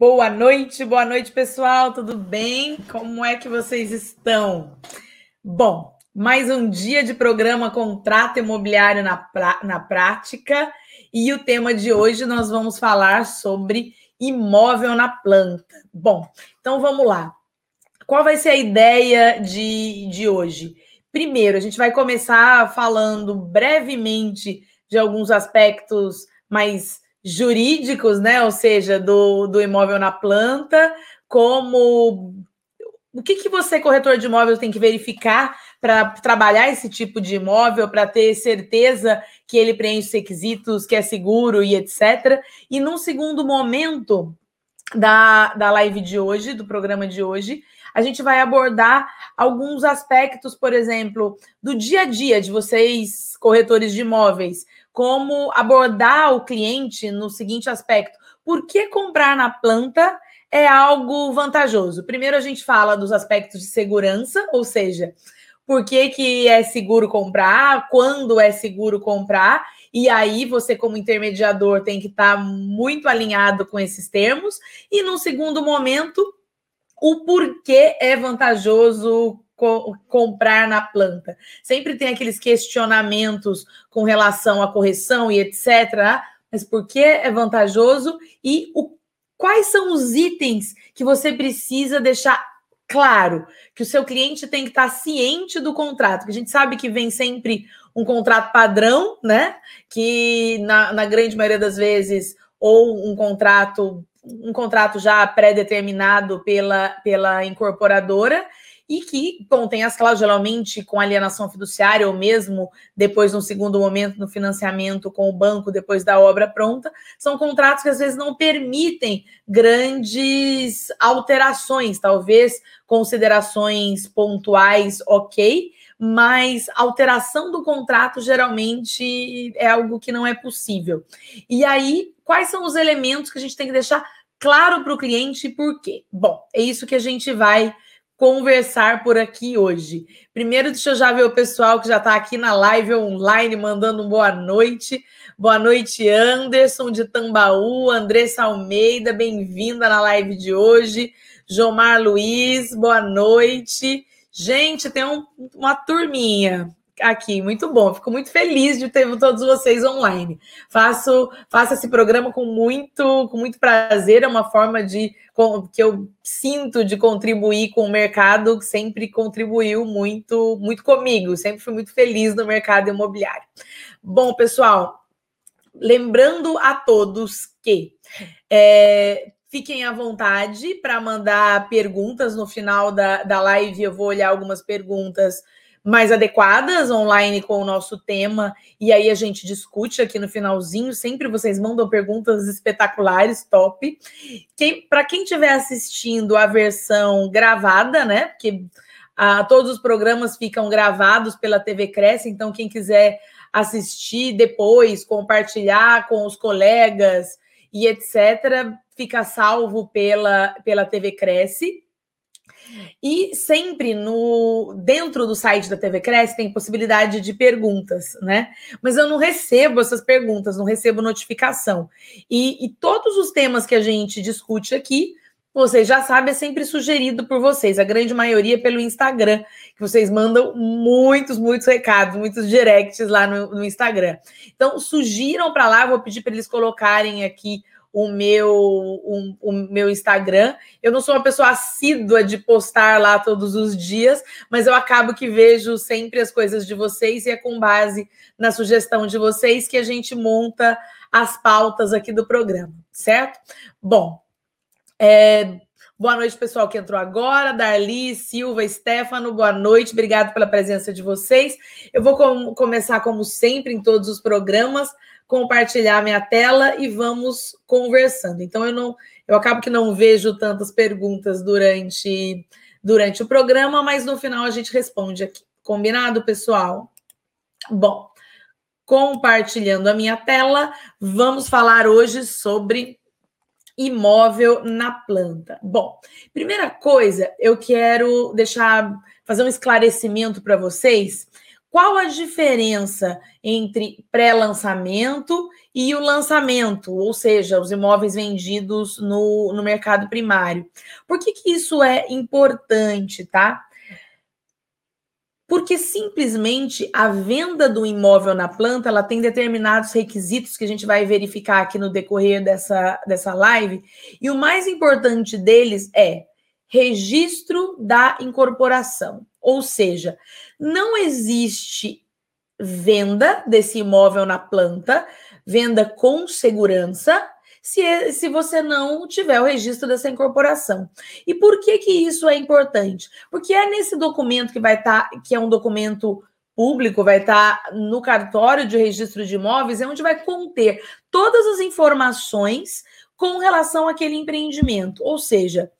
Boa noite, boa noite, pessoal. Tudo bem? Como é que vocês estão? Bom, mais um dia de programa Contrato Imobiliário na, pra... na Prática. E o tema de hoje nós vamos falar sobre imóvel na planta. Bom, então vamos lá. Qual vai ser a ideia de, de hoje? Primeiro, a gente vai começar falando brevemente de alguns aspectos mais jurídicos, né? Ou seja, do, do imóvel na planta, como o que, que você, corretor de imóveis, tem que verificar para trabalhar esse tipo de imóvel, para ter certeza que ele preenche os requisitos, que é seguro e etc. E num segundo momento da, da live de hoje, do programa de hoje, a gente vai abordar alguns aspectos, por exemplo, do dia a dia de vocês, corretores de imóveis, como abordar o cliente no seguinte aspecto: por que comprar na planta é algo vantajoso? Primeiro, a gente fala dos aspectos de segurança, ou seja, por que, que é seguro comprar, quando é seguro comprar, e aí você, como intermediador, tem que estar tá muito alinhado com esses termos. E no segundo momento, o porquê é vantajoso co comprar na planta. Sempre tem aqueles questionamentos com relação à correção e etc. Ah, mas por que é vantajoso e o, quais são os itens que você precisa deixar claro que o seu cliente tem que estar ciente do contrato, que a gente sabe que vem sempre um contrato padrão, né? Que na, na grande maioria das vezes, ou um contrato, um contrato já pré-determinado pela, pela incorporadora, e que contém as cláusulas, geralmente com alienação fiduciária, ou mesmo depois, no segundo momento, no financiamento com o banco, depois da obra pronta, são contratos que às vezes não permitem grandes alterações, talvez considerações pontuais, ok, mas alteração do contrato geralmente é algo que não é possível. E aí, quais são os elementos que a gente tem que deixar claro para o cliente e por quê? Bom, é isso que a gente vai conversar por aqui hoje. Primeiro, deixa eu já ver o pessoal que já está aqui na live online mandando boa noite. Boa noite, Anderson de Tambaú, Andressa Almeida, bem-vinda na live de hoje. Jomar Luiz, boa noite. Gente, tem um, uma turminha aqui, muito bom. Fico muito feliz de ter todos vocês online. Faço, faço esse programa com muito, com muito prazer, é uma forma de que eu sinto de contribuir com o mercado, que sempre contribuiu muito, muito comigo. Sempre fui muito feliz no mercado imobiliário. Bom, pessoal, lembrando a todos que é, Fiquem à vontade para mandar perguntas no final da, da live. Eu vou olhar algumas perguntas mais adequadas online com o nosso tema, e aí a gente discute aqui no finalzinho. Sempre vocês mandam perguntas espetaculares, top. Quem, Para quem estiver assistindo a versão gravada, né? Porque ah, todos os programas ficam gravados pela TV Cresce, então quem quiser assistir depois, compartilhar com os colegas e etc., fica salvo pela, pela TV Cresce. E sempre no dentro do site da TV Cresce tem possibilidade de perguntas, né? Mas eu não recebo essas perguntas, não recebo notificação. E, e todos os temas que a gente discute aqui, vocês já sabem, é sempre sugerido por vocês, a grande maioria pelo Instagram, que vocês mandam muitos, muitos recados, muitos directs lá no, no Instagram. Então, sugiram para lá, vou pedir para eles colocarem aqui o meu, o, o, meu Instagram. Eu não sou uma pessoa assídua de postar lá todos os dias, mas eu acabo que vejo sempre as coisas de vocês e é com base na sugestão de vocês que a gente monta as pautas aqui do programa, certo? Bom, é, Boa noite, pessoal que entrou agora. Darli, Silva, Stefano, boa noite. Obrigado pela presença de vocês. Eu vou com, começar, como sempre, em todos os programas, compartilhar minha tela e vamos conversando. Então eu não, eu acabo que não vejo tantas perguntas durante durante o programa, mas no final a gente responde aqui. Combinado, pessoal? Bom, compartilhando a minha tela, vamos falar hoje sobre imóvel na planta. Bom, primeira coisa, eu quero deixar fazer um esclarecimento para vocês qual a diferença entre pré-lançamento e o lançamento, ou seja, os imóveis vendidos no, no mercado primário? Por que, que isso é importante, tá? Porque simplesmente a venda do imóvel na planta ela tem determinados requisitos que a gente vai verificar aqui no decorrer dessa, dessa live, e o mais importante deles é registro da incorporação. Ou seja, não existe venda desse imóvel na planta, venda com segurança, se, se você não tiver o registro dessa incorporação. E por que que isso é importante? Porque é nesse documento que vai estar, tá, que é um documento público, vai estar tá no cartório de registro de imóveis, é onde vai conter todas as informações com relação àquele empreendimento. Ou seja,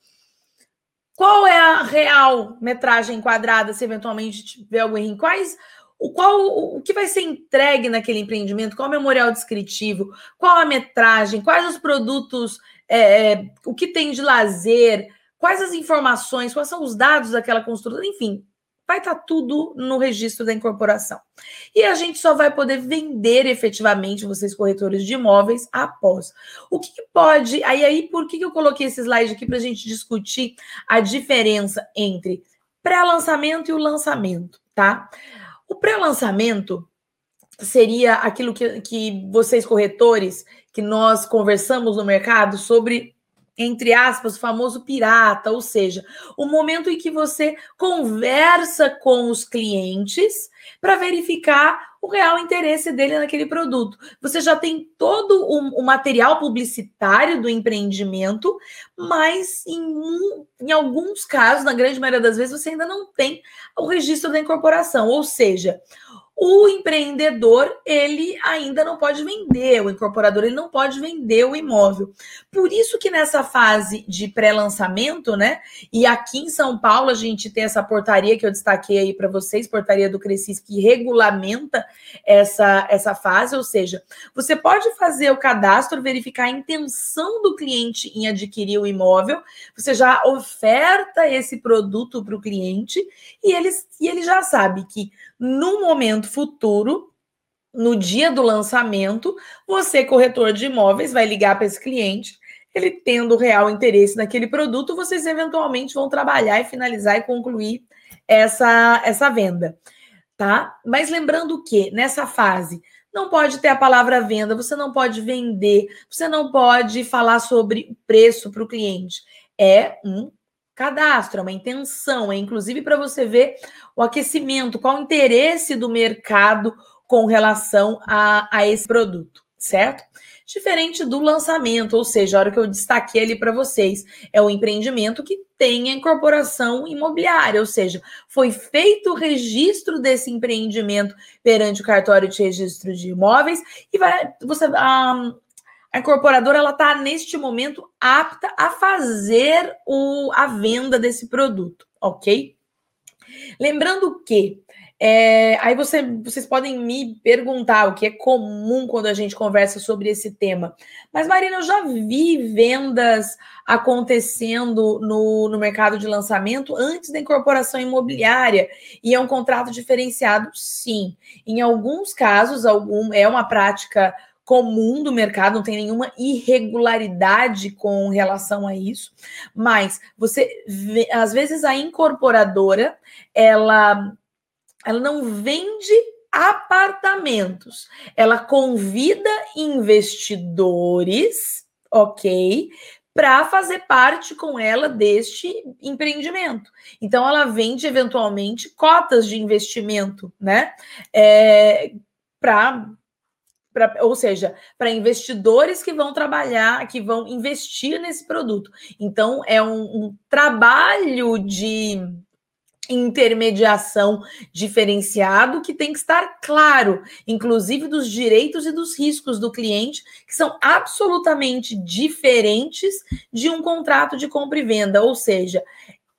qual é a real metragem quadrada, se eventualmente tiver algum erro? Quais o qual o que vai ser entregue naquele empreendimento, qual o memorial descritivo, qual a metragem, quais os produtos, é, é, o que tem de lazer, quais as informações, quais são os dados daquela construtora, enfim, vai estar tá tudo no registro da incorporação. E a gente só vai poder vender efetivamente, vocês corretores de imóveis, após. O que, que pode. Aí, aí, por que, que eu coloquei esse slide aqui para a gente discutir a diferença entre pré-lançamento e o lançamento, tá? O pré-lançamento seria aquilo que, que vocês, corretores, que nós conversamos no mercado sobre entre aspas, o famoso pirata, ou seja, o momento em que você conversa com os clientes para verificar o real interesse dele naquele produto. Você já tem todo o, o material publicitário do empreendimento, mas em, em alguns casos, na grande maioria das vezes, você ainda não tem o registro da incorporação, ou seja, o empreendedor ele ainda não pode vender, o incorporador ele não pode vender o imóvel. Por isso que nessa fase de pré-lançamento, né? E aqui em São Paulo a gente tem essa portaria que eu destaquei aí para vocês, portaria do Crescis que regulamenta essa essa fase, ou seja, você pode fazer o cadastro, verificar a intenção do cliente em adquirir o imóvel, você já oferta esse produto para o cliente e ele, e ele já sabe que no momento futuro, no dia do lançamento, você, corretor de imóveis, vai ligar para esse cliente. Ele tendo real interesse naquele produto, vocês eventualmente vão trabalhar e finalizar e concluir essa, essa venda, tá? Mas lembrando que nessa fase não pode ter a palavra venda, você não pode vender, você não pode falar sobre preço para o cliente. É um cadastro, é uma intenção, é inclusive para você ver o aquecimento, qual o interesse do mercado com relação a, a esse produto, certo? Diferente do lançamento, ou seja, a hora que eu destaquei ali para vocês, é o empreendimento que tem a incorporação imobiliária, ou seja, foi feito o registro desse empreendimento perante o cartório de registro de imóveis e vai você a, a incorporadora ela está neste momento apta a fazer o, a venda desse produto, ok? Lembrando que é, aí você, vocês podem me perguntar o que é comum quando a gente conversa sobre esse tema. Mas, Marina, eu já vi vendas acontecendo no, no mercado de lançamento antes da incorporação imobiliária. E é um contrato diferenciado, sim. Em alguns casos, algum, é uma prática comum do mercado, não tem nenhuma irregularidade com relação a isso, mas você vê, às vezes a incorporadora, ela ela não vende apartamentos, ela convida investidores, OK? Para fazer parte com ela deste empreendimento. Então, ela vende eventualmente cotas de investimento, né? É, para Pra, ou seja, para investidores que vão trabalhar, que vão investir nesse produto. Então, é um, um trabalho de intermediação diferenciado que tem que estar claro, inclusive dos direitos e dos riscos do cliente, que são absolutamente diferentes de um contrato de compra e venda. Ou seja,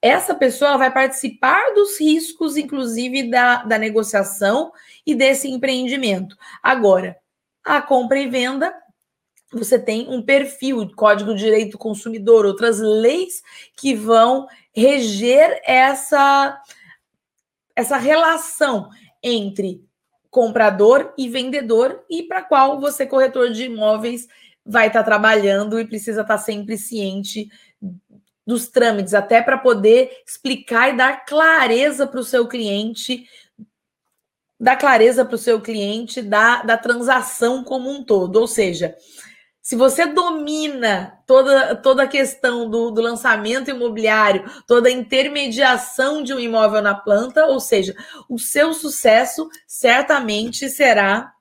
essa pessoa vai participar dos riscos, inclusive da, da negociação e desse empreendimento. Agora, a compra e venda, você tem um perfil, Código de Direito do Consumidor, outras leis que vão reger essa, essa relação entre comprador e vendedor e para qual você, corretor de imóveis, vai estar tá trabalhando e precisa estar tá sempre ciente dos trâmites, até para poder explicar e dar clareza para o seu cliente, dar clareza para o seu cliente da, da transação como um todo. Ou seja, se você domina toda, toda a questão do, do, lançamento imobiliário, toda a intermediação de um imóvel na planta, ou seja, o seu sucesso certamente será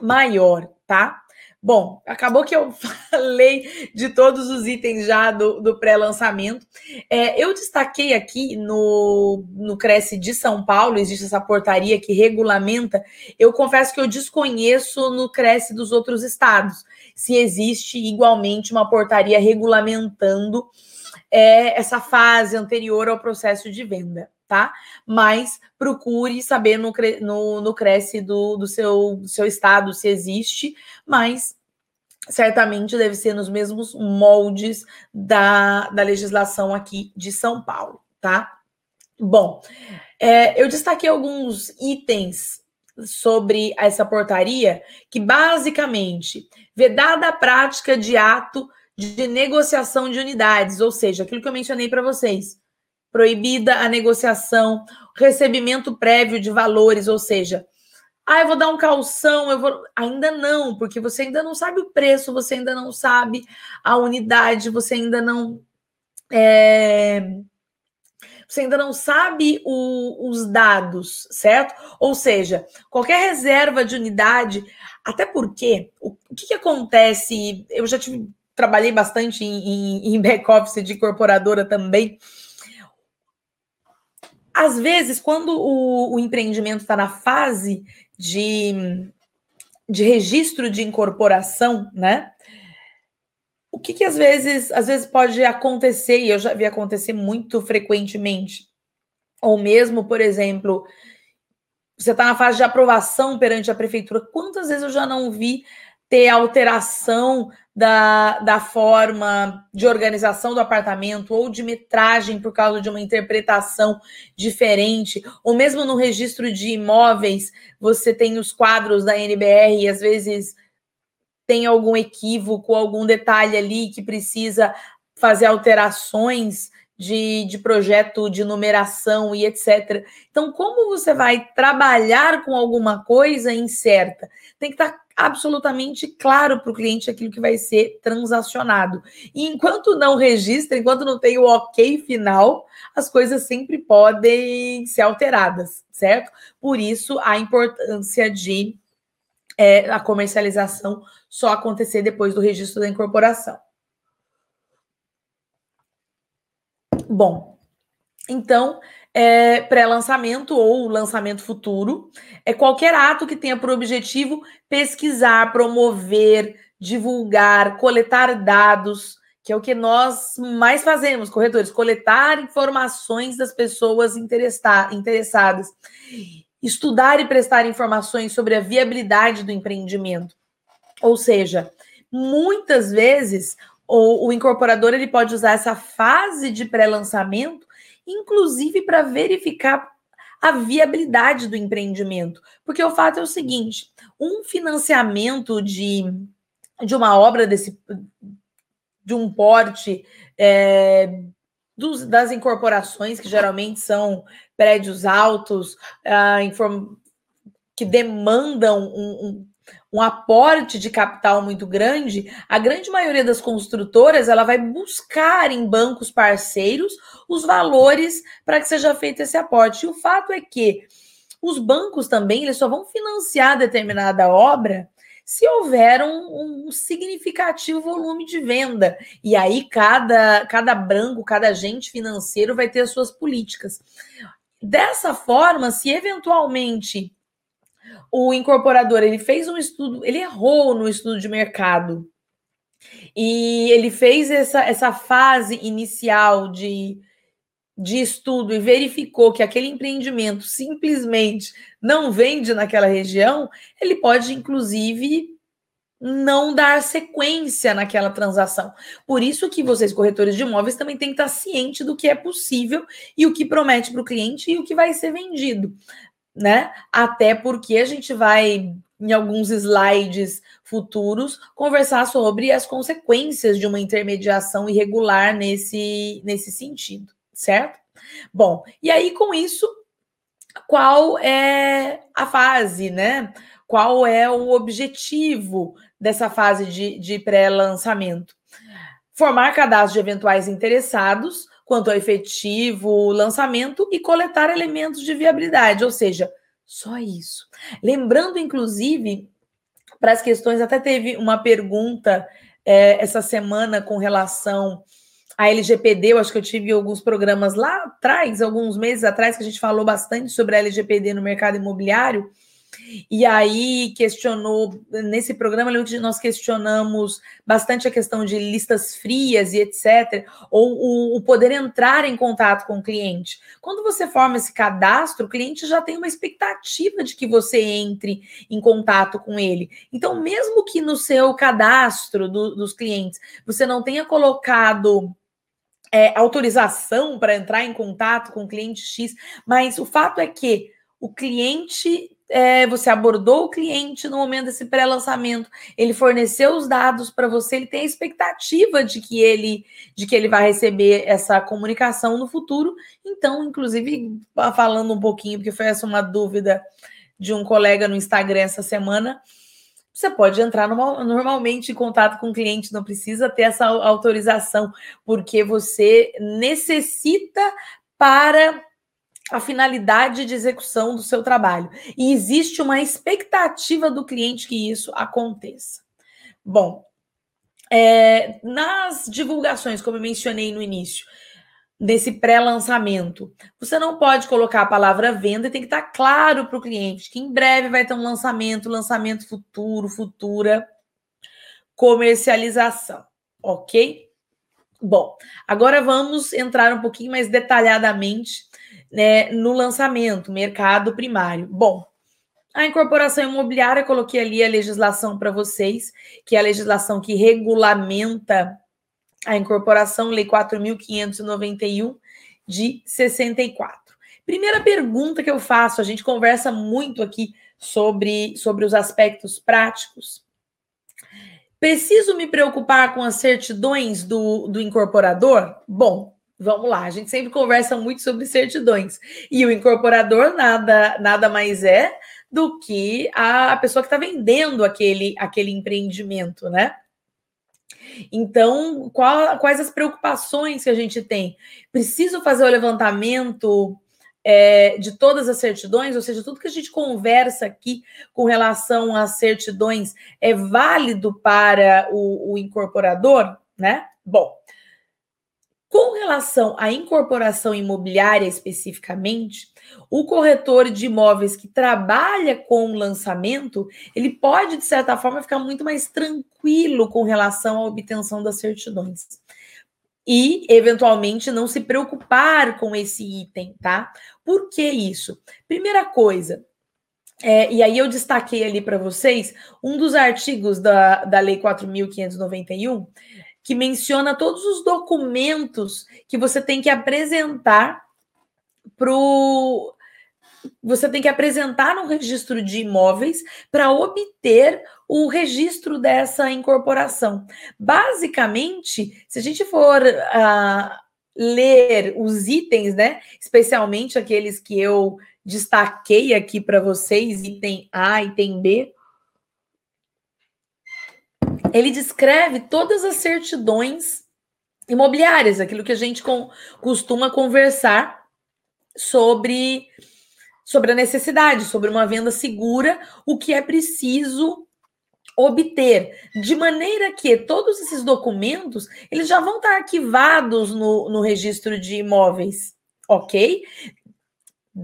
maior, tá? Bom, acabou que eu falei de todos os itens já do, do pré-lançamento. É, eu destaquei aqui no, no Cresce de São Paulo, existe essa portaria que regulamenta. Eu confesso que eu desconheço no Cresce dos outros estados se existe igualmente uma portaria regulamentando é, essa fase anterior ao processo de venda tá? Mas procure saber no, no, no Cresce do, do, seu, do seu estado se existe, mas certamente deve ser nos mesmos moldes da, da legislação aqui de São Paulo, tá? Bom, é, eu destaquei alguns itens sobre essa portaria que basicamente vedada a prática de ato de negociação de unidades, ou seja, aquilo que eu mencionei para vocês proibida a negociação, recebimento prévio de valores, ou seja, ah, eu vou dar um calção, eu vou. Ainda não, porque você ainda não sabe o preço, você ainda não sabe a unidade, você ainda não. É... Você ainda não sabe o, os dados, certo? Ou seja, qualquer reserva de unidade, até porque o, o que, que acontece? Eu já tive, trabalhei bastante em, em, em back-office de incorporadora também às vezes, quando o, o empreendimento está na fase de, de registro de incorporação, né? O que, que às vezes, às vezes pode acontecer, e eu já vi acontecer muito frequentemente, ou mesmo, por exemplo, você está na fase de aprovação perante a prefeitura. Quantas vezes eu já não vi ter alteração da, da forma de organização do apartamento ou de metragem por causa de uma interpretação diferente, ou mesmo no registro de imóveis, você tem os quadros da NBR e às vezes tem algum equívoco, algum detalhe ali que precisa fazer alterações de, de projeto de numeração e etc. Então, como você vai trabalhar com alguma coisa incerta? Tem que estar absolutamente claro para o cliente aquilo que vai ser transacionado. E enquanto não registra, enquanto não tem o ok final, as coisas sempre podem ser alteradas, certo? Por isso a importância de é, a comercialização só acontecer depois do registro da incorporação. Bom, então é, pré-lançamento ou lançamento futuro é qualquer ato que tenha por objetivo pesquisar, promover, divulgar, coletar dados, que é o que nós mais fazemos, corretores, coletar informações das pessoas interessadas, estudar e prestar informações sobre a viabilidade do empreendimento. Ou seja, muitas vezes o, o incorporador ele pode usar essa fase de pré-lançamento inclusive para verificar a viabilidade do empreendimento. Porque o fato é o seguinte: um financiamento de, de uma obra desse de um porte é, dos, das incorporações, que geralmente são prédios altos, ah, que demandam um, um um aporte de capital muito grande, a grande maioria das construtoras ela vai buscar em bancos parceiros os valores para que seja feito esse aporte. E o fato é que os bancos também eles só vão financiar determinada obra se houver um, um, significativo volume de venda. E aí cada, cada branco, cada agente financeiro vai ter as suas políticas. Dessa forma, se eventualmente o incorporador ele fez um estudo, ele errou no estudo de mercado. E ele fez essa, essa fase inicial de, de estudo e verificou que aquele empreendimento simplesmente não vende naquela região, ele pode, inclusive, não dar sequência naquela transação. Por isso que vocês, corretores de imóveis, também têm que estar cientes do que é possível e o que promete para o cliente e o que vai ser vendido né? Até porque a gente vai, em alguns slides futuros, conversar sobre as consequências de uma intermediação irregular nesse, nesse sentido, certo? Bom, e aí com isso, qual é a fase, né? Qual é o objetivo dessa fase de, de pré-lançamento? Formar cadastro de eventuais interessados quanto ao efetivo lançamento e coletar elementos de viabilidade, ou seja, só isso. Lembrando, inclusive, para as questões, até teve uma pergunta é, essa semana com relação à LGPD. Eu acho que eu tive alguns programas lá atrás, alguns meses atrás, que a gente falou bastante sobre a LGPD no mercado imobiliário. E aí questionou, nesse programa nós questionamos bastante a questão de listas frias e etc., ou o, o, poder entrar em contato com o cliente. Quando você forma esse cadastro, o cliente já tem uma expectativa de que você entre em contato com ele. Então, mesmo que no seu cadastro do, dos clientes você não tenha colocado é, autorização para entrar em contato com o cliente X, mas o fato é que o cliente é, você abordou o cliente no momento desse pré-lançamento, ele forneceu os dados para você, ele tem a expectativa de que ele de que ele vai receber essa comunicação no futuro. Então, inclusive, falando um pouquinho, porque foi essa uma dúvida de um colega no Instagram essa semana, você pode entrar normalmente em contato com o cliente, não precisa ter essa autorização, porque você necessita para a finalidade de execução do seu trabalho. E existe uma expectativa do cliente que isso aconteça. Bom, é, nas divulgações, como eu mencionei no início, desse pré-lançamento, você não pode colocar a palavra venda e tem que estar claro para o cliente que em breve vai ter um lançamento, lançamento futuro, futura, comercialização, ok? Bom, agora vamos entrar um pouquinho mais detalhadamente né, no lançamento, mercado primário. Bom, a incorporação imobiliária, coloquei ali a legislação para vocês, que é a legislação que regulamenta a incorporação, Lei 4.591 de 64. Primeira pergunta que eu faço, a gente conversa muito aqui sobre, sobre os aspectos práticos. Preciso me preocupar com as certidões do, do incorporador? Bom, Vamos lá, a gente sempre conversa muito sobre certidões. E o incorporador nada, nada mais é do que a pessoa que está vendendo aquele, aquele empreendimento, né? Então, qual, quais as preocupações que a gente tem? Preciso fazer o levantamento é, de todas as certidões, ou seja, tudo que a gente conversa aqui com relação às certidões é válido para o, o incorporador, né? Bom, com relação à incorporação imobiliária especificamente, o corretor de imóveis que trabalha com lançamento, ele pode, de certa forma, ficar muito mais tranquilo com relação à obtenção das certidões. E, eventualmente, não se preocupar com esse item, tá? Por que isso? Primeira coisa, é, e aí eu destaquei ali para vocês um dos artigos da, da Lei 4.591, que menciona todos os documentos que você tem que apresentar para o. Você tem que apresentar no registro de imóveis para obter o registro dessa incorporação. Basicamente, se a gente for uh, ler os itens, né, especialmente aqueles que eu destaquei aqui para vocês, item A, item B, ele descreve todas as certidões imobiliárias, aquilo que a gente com, costuma conversar sobre sobre a necessidade, sobre uma venda segura, o que é preciso obter, de maneira que todos esses documentos eles já vão estar arquivados no, no registro de imóveis, ok?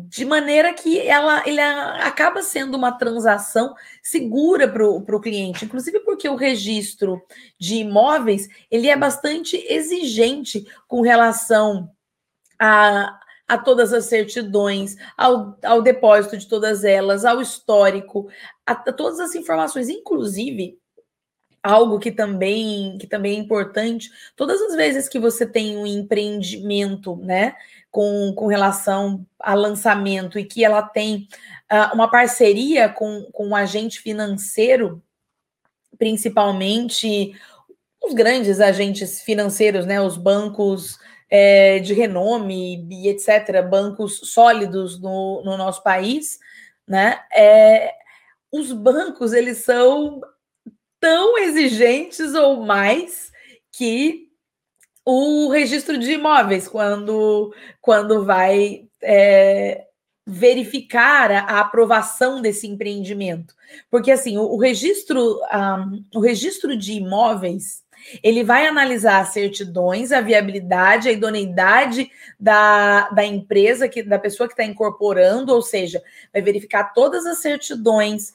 De maneira que ela, ele acaba sendo uma transação segura para o cliente, inclusive porque o registro de imóveis ele é bastante exigente com relação a, a todas as certidões, ao, ao depósito de todas elas, ao histórico, a, a todas as informações, inclusive algo que também que também é importante, todas as vezes que você tem um empreendimento, né, com, com relação a lançamento e que ela tem uh, uma parceria com, com um agente financeiro, principalmente os grandes agentes financeiros, né, os bancos é, de renome e etc., bancos sólidos no, no nosso país, né, é, os bancos eles são tão exigentes ou mais que o registro de imóveis, quando, quando vai é, verificar a, a, aprovação desse empreendimento. Porque assim, o, o registro, um, o registro de imóveis ele vai analisar as certidões, a viabilidade, a idoneidade da, da empresa, que, da pessoa que está incorporando, ou seja, vai verificar todas as certidões,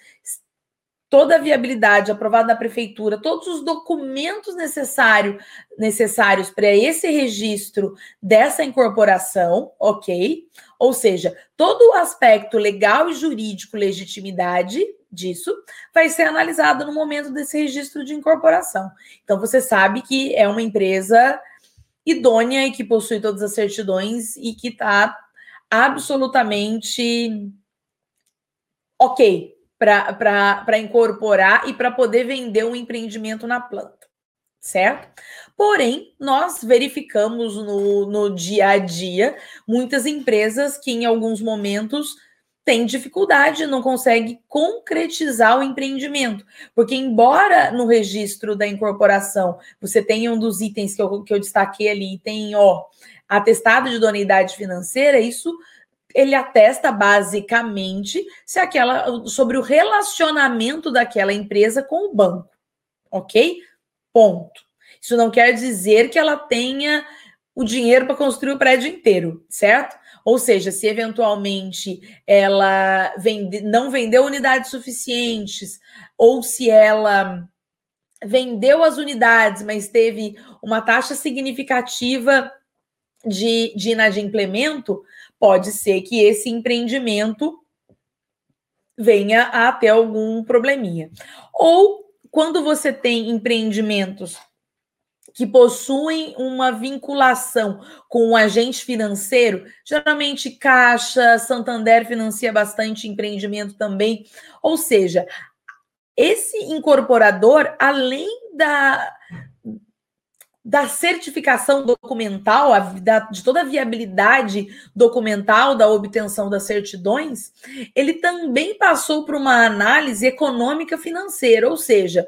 toda a viabilidade aprovada na prefeitura, todos os documentos necessário, necessários para esse registro dessa incorporação, ok? Ou seja, todo o aspecto legal e jurídico, legitimidade disso, vai ser analisado no momento desse registro de incorporação. Então, você sabe que é uma empresa idônea e que possui todas as certidões e que está absolutamente ok para incorporar e para poder vender um empreendimento na planta, certo? Porém, nós verificamos no, no dia a dia muitas empresas que, em alguns momentos, têm dificuldade, não conseguem concretizar o empreendimento. Porque, embora no registro da incorporação você tenha um dos itens que eu, que eu destaquei ali, tem, ó, atestado de idoneidade financeira, isso ele atesta basicamente se aquela sobre o relacionamento daquela empresa com o banco, ok? Ponto. Isso não quer dizer que ela tenha o dinheiro para construir o prédio inteiro, certo? Ou seja, se eventualmente ela vende, não vendeu unidades suficientes, ou se ela vendeu as unidades, mas teve uma taxa significativa de, de inadimplemento, pode ser que esse empreendimento venha a ter algum probleminha. Ou quando você tem empreendimentos que possuem uma vinculação com um agente financeiro, geralmente Caixa, Santander financia bastante empreendimento também. Ou seja, esse incorporador, além da, da certificação documental, da, de toda a viabilidade documental da obtenção das certidões, ele também passou por uma análise econômica financeira, ou seja,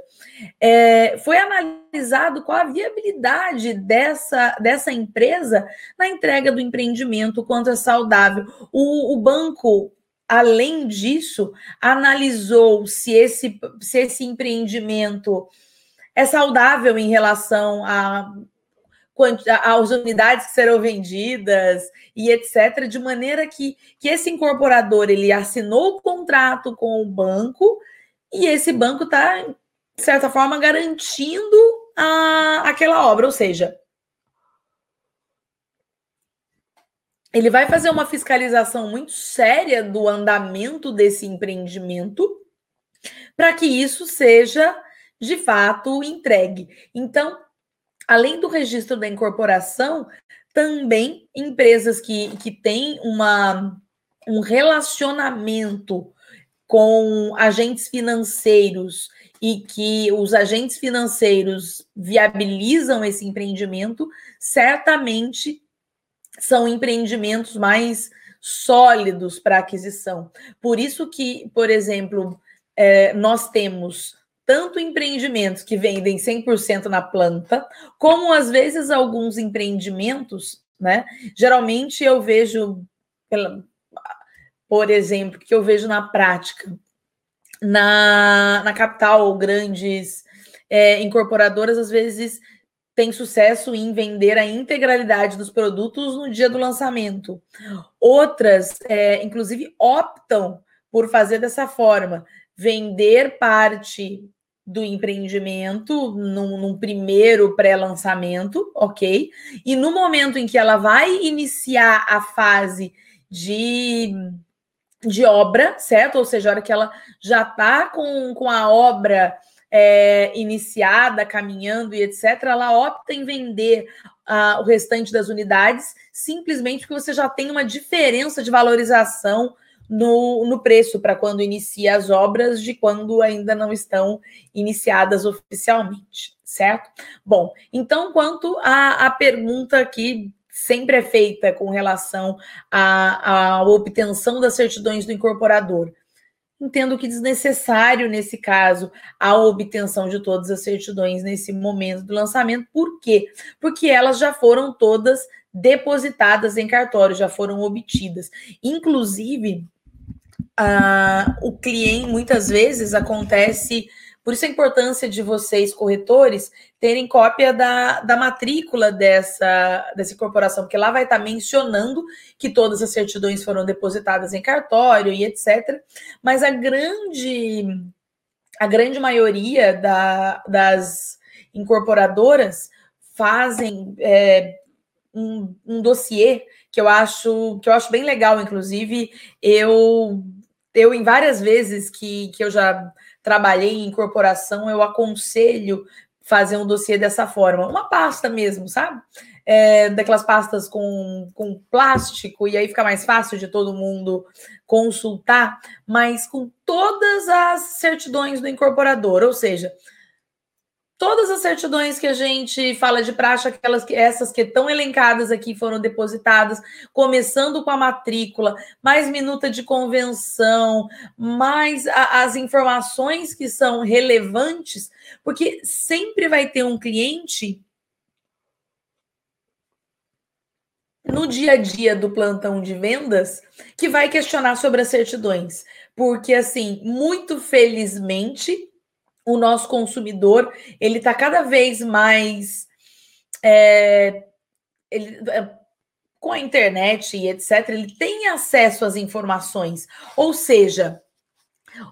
é, foi analisado qual a viabilidade dessa, dessa empresa na entrega do empreendimento, quanto é saudável. O, o banco além disso, analisou se esse, se esse empreendimento é saudável em relação a às unidades que serão vendidas e etc, de maneira que, que esse incorporador ele assinou o contrato com o banco e esse banco está, de certa forma, garantindo a, aquela obra, ou seja, ele vai fazer uma fiscalização muito séria do andamento desse empreendimento para que isso seja de fato entregue. Então, além do registro da incorporação, também empresas que, que têm uma, um relacionamento com agentes financeiros e que os agentes financeiros viabilizam esse empreendimento, certamente são empreendimentos mais sólidos para aquisição. Por isso que, por exemplo, é, nós temos tanto empreendimentos que vendem 100% na planta, como às vezes alguns empreendimentos, né? Geralmente eu vejo, por exemplo, que eu vejo na prática, na, na capital, grandes é, incorporadoras às vezes têm sucesso em vender a integralidade dos produtos no dia do lançamento. Outras, é, inclusive, optam por fazer dessa forma, vender parte do empreendimento num, num primeiro pré-lançamento, ok? E no momento em que ela vai iniciar a fase de, de obra, certo? Ou seja, a hora que ela já está com, com a obra é, iniciada, caminhando e etc., ela opta em vender uh, o restante das unidades simplesmente porque você já tem uma diferença de valorização no, no preço para quando inicia as obras de quando ainda não estão iniciadas oficialmente, certo? Bom, então, quanto à, à pergunta que sempre é feita com relação à, à obtenção das certidões do incorporador entendo que desnecessário nesse caso a obtenção de todas as certidões nesse momento do lançamento. Por quê? Porque elas já foram todas depositadas em cartório, já foram obtidas. Inclusive, uh, o cliente muitas vezes acontece por isso a importância de vocês, corretores, terem cópia da, da matrícula dessa, dessa incorporação, porque lá vai estar mencionando que todas as certidões foram depositadas em cartório e etc. Mas a grande, a grande maioria da, das incorporadoras fazem é, um, um dossiê que eu acho que eu acho bem legal, inclusive eu eu em várias vezes que, que eu já trabalhei em corporação, eu aconselho fazer um dossiê dessa forma, uma pasta mesmo, sabe? É, daquelas pastas com, com plástico, e aí fica mais fácil de todo mundo consultar, mas com todas as certidões do incorporador, ou seja, Todas as certidões que a gente fala de praxe, aquelas que, essas que estão elencadas aqui foram depositadas, começando com a matrícula, mais minuta de convenção, mais a, as informações que são relevantes, porque sempre vai ter um cliente no dia a dia do plantão de vendas que vai questionar sobre as certidões, porque assim, muito felizmente o nosso consumidor ele está cada vez mais é, ele, é, com a internet e etc. Ele tem acesso às informações, ou seja,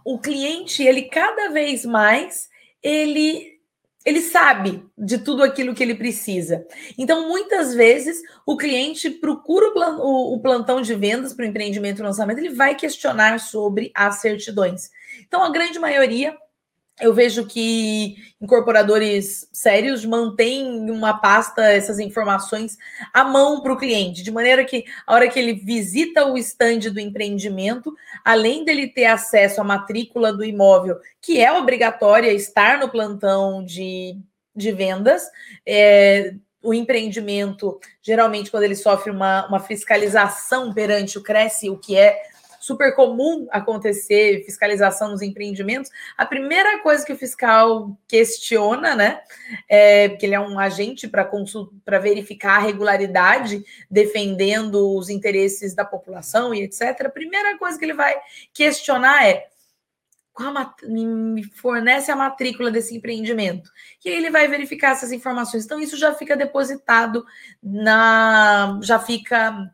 o cliente ele cada vez mais ele ele sabe de tudo aquilo que ele precisa. Então, muitas vezes, o cliente procura o, plantão de vendas para o empreendimento e lançamento, ele vai questionar sobre as certidões. Então, a grande maioria eu vejo que incorporadores sérios mantêm uma pasta, essas informações à mão para o cliente, de maneira que a hora que ele visita o estande do empreendimento, além dele ter acesso à matrícula do imóvel, que é obrigatória estar no plantão de, de vendas, é, o empreendimento, geralmente, quando ele sofre uma, uma fiscalização perante o Cresce, o que é super comum acontecer fiscalização nos empreendimentos, a primeira coisa que o fiscal questiona, né, é que ele é um agente para para verificar a regularidade, defendendo os interesses da população e etc. A primeira coisa que ele vai questionar é me fornece a matrícula desse empreendimento. E aí ele vai verificar essas informações. Então, isso já fica depositado na. já fica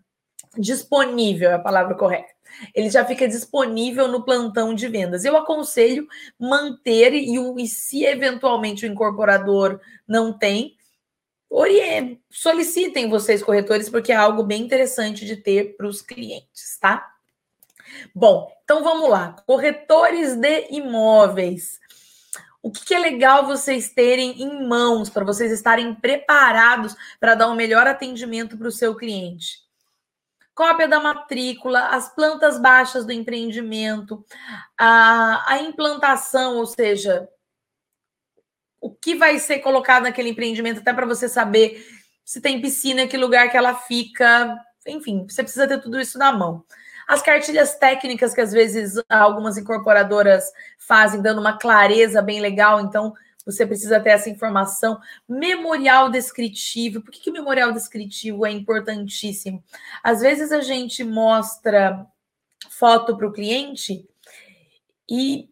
disponível, é a palavra correta ele já fica disponível no plantão de vendas. Eu aconselho manter e, e se eventualmente o incorporador não tem, orient, solicitem vocês corretores porque é algo bem interessante de ter para os clientes, tá? Bom, então vamos lá. Corretores de imóveis. O que, que é legal vocês terem em mãos para vocês estarem preparados para dar um melhor atendimento para o seu cliente? Cópia da matrícula, as plantas baixas do empreendimento, a, a implantação, ou seja, o que vai ser colocado naquele empreendimento, até para você saber se tem piscina, que lugar que ela fica, enfim, você precisa ter tudo isso na mão. As cartilhas técnicas que às vezes algumas incorporadoras fazem, dando uma clareza bem legal, então você precisa ter essa informação. Memorial descritivo. Por que, que o memorial descritivo é importantíssimo? Às vezes a gente mostra foto para o cliente e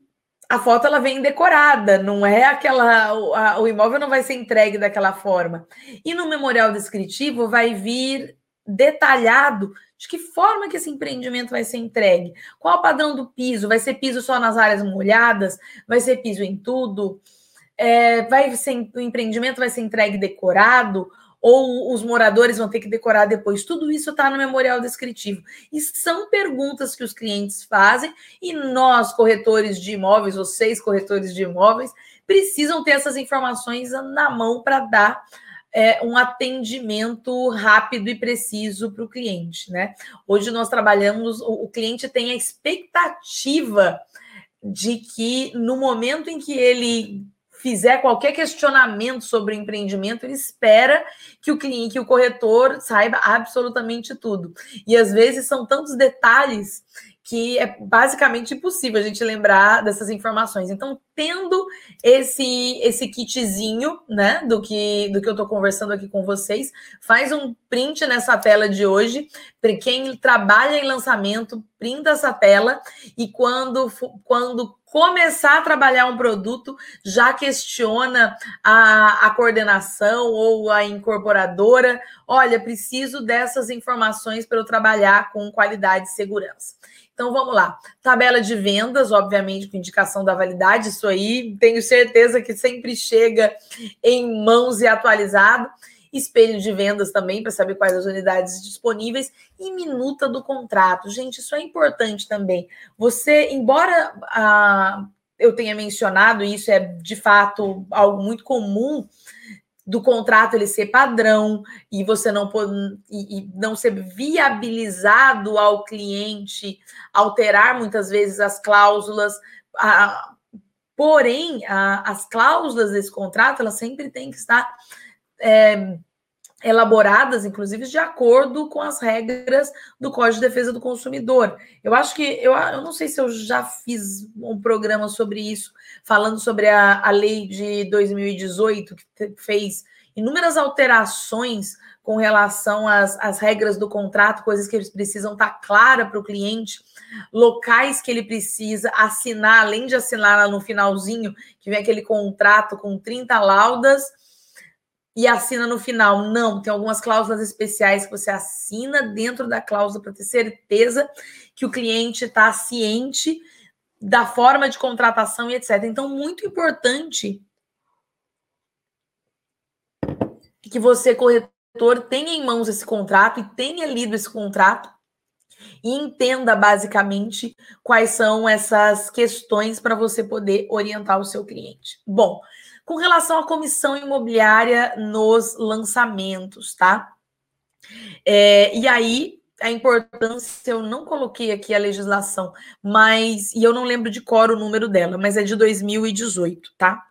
a foto ela vem decorada, não é aquela. A, o imóvel não vai ser entregue daquela forma. E no memorial descritivo vai vir detalhado de que forma que esse empreendimento vai ser entregue. Qual o padrão do piso? Vai ser piso só nas áreas molhadas? Vai ser piso em tudo? É, vai ser, o empreendimento vai ser entregue decorado ou os moradores vão ter que decorar depois. Tudo isso está no memorial descritivo. E são perguntas que os clientes fazem e nós, corretores de imóveis, vocês, corretores de imóveis, precisam ter essas informações na mão para dar é, um atendimento rápido e preciso para o cliente, né? Hoje nós trabalhamos, o, o cliente tem a expectativa de que no momento em que ele fizer qualquer questionamento sobre o empreendimento, ele espera que o cliente, que o corretor saiba absolutamente tudo. E às vezes são tantos detalhes que é basicamente impossível a gente lembrar dessas informações. Então, tendo esse esse kitzinho, né, do que do que eu estou conversando aqui com vocês, faz um print nessa tela de hoje. Para quem trabalha em lançamento, printa essa tela e quando quando começar a trabalhar um produto, já questiona a, a coordenação ou a incorporadora. Olha, preciso dessas informações para eu trabalhar com qualidade e segurança. Então vamos lá. Tabela de vendas, obviamente, com indicação da validade, isso aí tenho certeza que sempre chega em mãos e atualizado. Espelho de vendas também, para saber quais as unidades disponíveis, e minuta do contrato. Gente, isso é importante também. Você, embora ah, eu tenha mencionado, isso é de fato algo muito comum do contrato ele ser padrão e você não e, e, não ser viabilizado ao cliente alterar muitas vezes as cláusulas. A, porém, a, as cláusulas desse contrato elas sempre têm que estar é, elaboradas, inclusive, de acordo com as regras do Código de Defesa do Consumidor. Eu acho que, eu, eu não sei se eu já fiz um programa sobre isso, falando sobre a, a lei de 2018, que fez inúmeras alterações com relação às, às regras do contrato, coisas que eles precisam estar clara para o cliente, locais que ele precisa assinar, além de assinar lá no finalzinho, que vem aquele contrato com 30 laudas e assina no final. Não, tem algumas cláusulas especiais que você assina dentro da cláusula para ter certeza que o cliente está ciente da forma de contratação e etc. Então, muito importante que você, corretor, tenha em mãos esse contrato e tenha lido esse contrato e entenda basicamente quais são essas questões para você poder orientar o seu cliente. Bom, com relação à comissão imobiliária nos lançamentos, tá? É, e aí, a importância, eu não coloquei aqui a legislação, mas, e eu não lembro de cor o número dela, mas é de 2018, tá?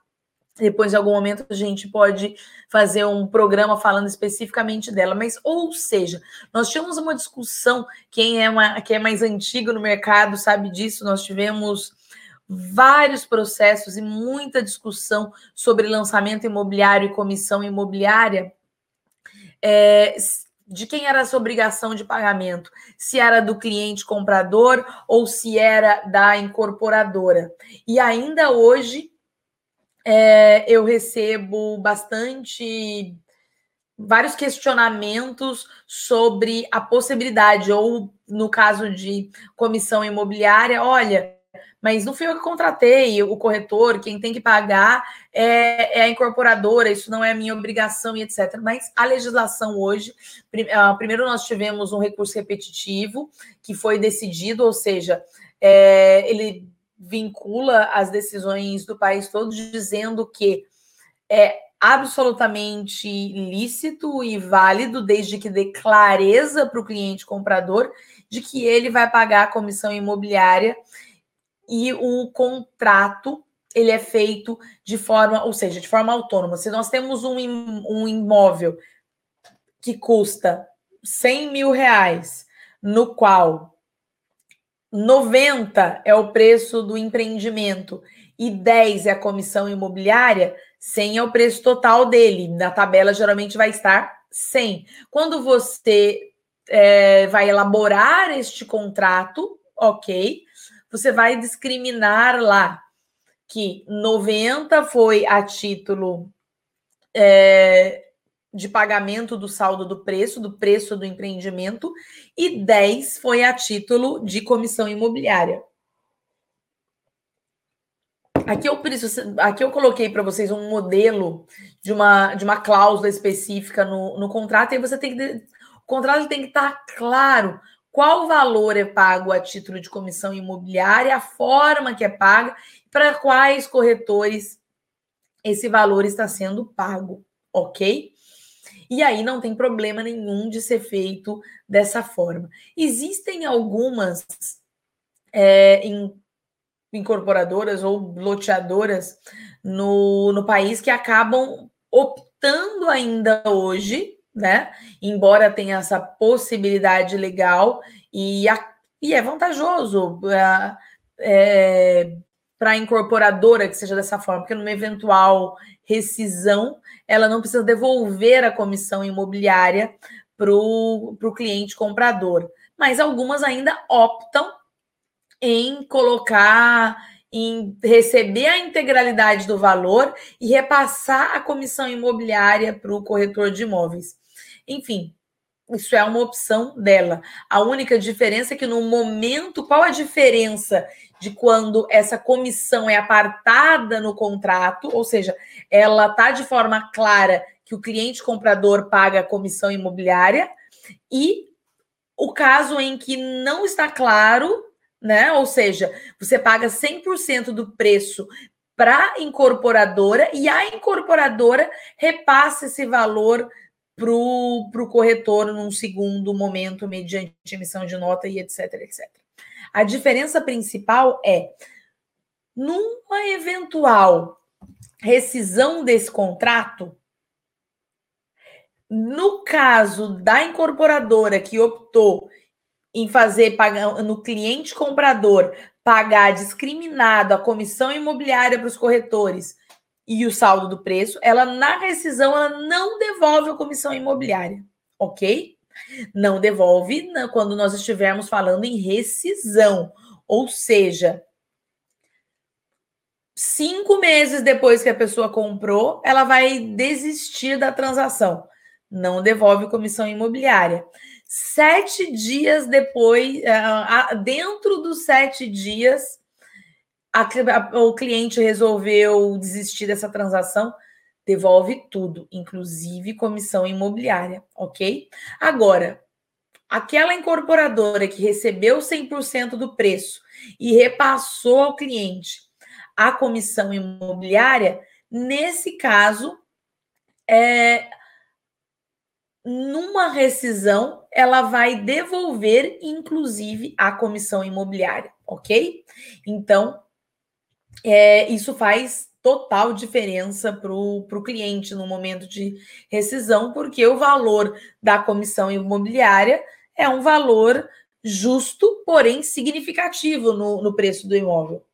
Depois, em algum momento, a gente pode fazer um programa falando especificamente dela. Mas, ou seja, nós tivemos uma discussão, quem é, uma, quem é mais antigo no mercado sabe disso, nós tivemos vários processos e muita discussão sobre lançamento imobiliário e comissão imobiliária. É, de quem era essa obrigação de pagamento, se era do cliente comprador ou se era da incorporadora. E ainda hoje é, eu recebo bastante vários questionamentos sobre a possibilidade, ou no caso de comissão imobiliária, olha, mas não fui eu que contratei o corretor, quem tem que pagar é, é a incorporadora, isso não é minha obrigação e etc. Mas a legislação hoje, ah, primeiro nós tivemos um recurso repetitivo que foi decidido, ou seja, é, ele vincula as decisões do país todo, dizendo que é absolutamente lícito e válido, desde que dê clareza para o cliente comprador de que ele vai pagar a comissão imobiliária e o contrato ele é feito de forma, ou seja, de forma autônoma. Se nós temos um, um imóvel que custa 100 mil reais, no qual 90 é o preço do empreendimento e 10 é a comissão imobiliária, 100 é o preço total dele. Na tabela geralmente vai estar 100. Quando você é, vai elaborar este contrato, ok, você vai discriminar lá que 90 foi a título é, de pagamento do saldo do preço, do preço do empreendimento, e 10 foi a título de comissão imobiliária. Aqui eu, aqui eu coloquei para vocês um modelo de uma, de uma cláusula específica no, no contrato, e você tem que. O contrato tem que estar claro qual valor é pago a título de comissão imobiliária, a forma que é paga, para quais corretores esse valor está sendo pago, ok? E aí não tem problema nenhum de ser feito dessa forma. Existem algumas é, incorporadoras ou loteadoras no, no país que acabam optando ainda hoje, né? Embora tenha essa possibilidade legal e, a, e é vantajoso é, é, para a incorporadora que seja dessa forma, porque numa eventual rescisão, ela não precisa devolver a comissão imobiliária para o cliente comprador. Mas algumas ainda optam em colocar, em receber a integralidade do valor e repassar a comissão imobiliária para o corretor de imóveis. Enfim, isso é uma opção dela. A única diferença é que no momento, qual a diferença de quando essa comissão é apartada no contrato, ou seja, ela está de forma clara que o cliente comprador paga a comissão imobiliária, e o caso em que não está claro né? Ou seja, você paga 100% do preço para a incorporadora e a incorporadora repassa esse valor para o corretor num segundo momento, mediante emissão de nota e etc, etc. A diferença principal é, numa eventual rescisão desse contrato, no caso da incorporadora que optou em fazer pagar no cliente comprador pagar discriminado a comissão imobiliária para os corretores e o saldo do preço, ela na rescisão ela não devolve a comissão imobiliária, ok? Não devolve quando nós estivermos falando em rescisão, ou seja, cinco meses depois que a pessoa comprou, ela vai desistir da transação, não devolve comissão imobiliária. Sete dias depois, uh, dentro dos sete dias, a, o cliente resolveu desistir dessa transação, devolve tudo, inclusive comissão imobiliária, ok? Agora, aquela incorporadora que recebeu 100% do preço e repassou ao cliente a comissão imobiliária, nesse caso, é, numa rescisão, ela vai devolver, inclusive, a comissão imobiliária, ok? Então, é, isso faz total diferença para o cliente no momento de rescisão, porque o valor da comissão imobiliária é um valor justo, porém significativo no, no preço do imóvel.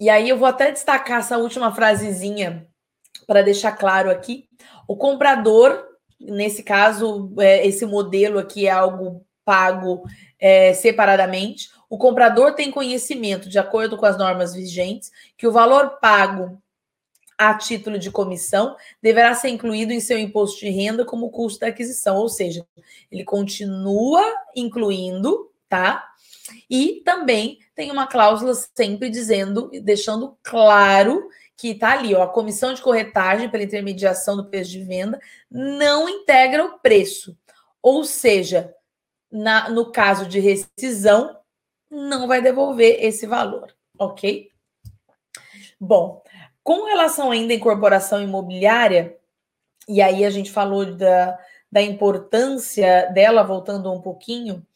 E aí eu vou até destacar essa última frasezinha para deixar claro aqui, o comprador, nesse caso, é, esse modelo aqui é algo pago é, separadamente. O comprador tem conhecimento, de acordo com as normas vigentes, que o valor pago a título de comissão deverá ser incluído em seu imposto de renda como custo da aquisição, ou seja, ele continua incluindo, tá? E também tem uma cláusula sempre dizendo, deixando claro que está ali, ó, a comissão de corretagem pela intermediação do preço de venda não integra o preço. Ou seja, na, no caso de rescisão, não vai devolver esse valor, ok? Bom, com relação ainda à incorporação imobiliária, e aí a gente falou da, da importância dela, voltando um pouquinho,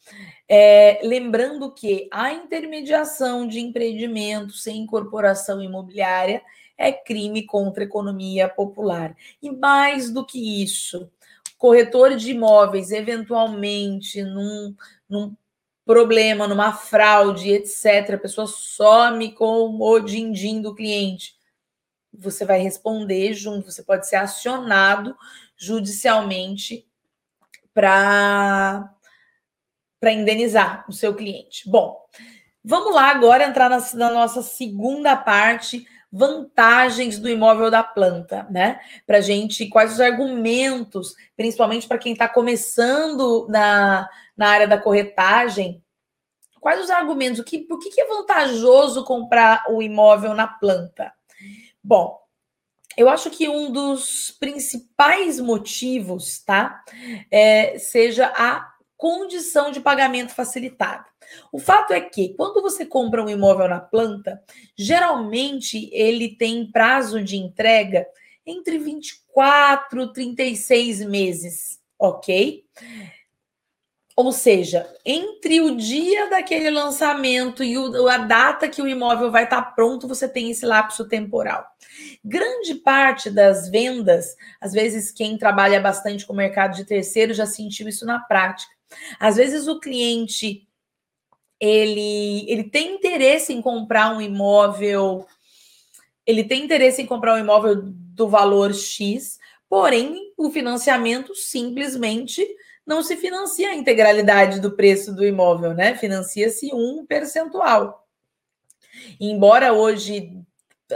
é, lembrando que a intermediação de empreendimentos sem incorporação imobiliária é crime contra a economia popular. E mais do que isso, corretor de imóveis, eventualmente, num, num problema, numa fraude, etc., a pessoa some com o din-din do cliente. Você vai responder junto, você pode ser acionado judicialmente para para indenizar o seu cliente. Bom, vamos lá agora entrar na, na nossa segunda parte vantagens do imóvel da planta, né? Para gente, quais os argumentos, principalmente para quem está começando na, na área da corretagem, quais os argumentos? O que, por que, é vantajoso comprar o imóvel na planta? Bom, eu acho que um dos principais motivos, tá, é, seja a condição de pagamento facilitada. O fato é que, quando você compra um imóvel na planta, geralmente ele tem prazo de entrega entre 24 e 36 meses, ok? Ou seja, entre o dia daquele lançamento e o, a data que o imóvel vai estar pronto, você tem esse lapso temporal. Grande parte das vendas, às vezes quem trabalha bastante com o mercado de terceiro já sentiu isso na prática. Às vezes o cliente ele, ele tem interesse em comprar um imóvel, ele tem interesse em comprar um imóvel do valor X, porém o financiamento simplesmente não se financia a integralidade do preço do imóvel, né? Financia-se um percentual. Embora hoje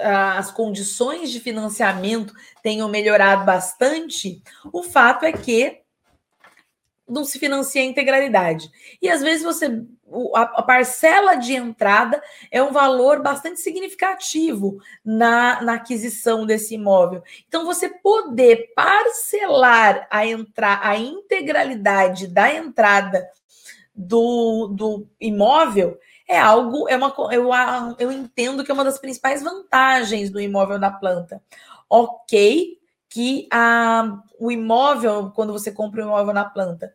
as condições de financiamento tenham melhorado bastante, o fato é que não se financia a integralidade. E às vezes você a, parcela de entrada é um valor bastante significativo na, na aquisição desse imóvel. Então, você poder parcelar a, entra, a integralidade da entrada do, do imóvel é algo, é uma, eu, eu entendo que é uma das principais vantagens do imóvel da planta. Ok, que a, o imóvel, quando você compra um imóvel na planta,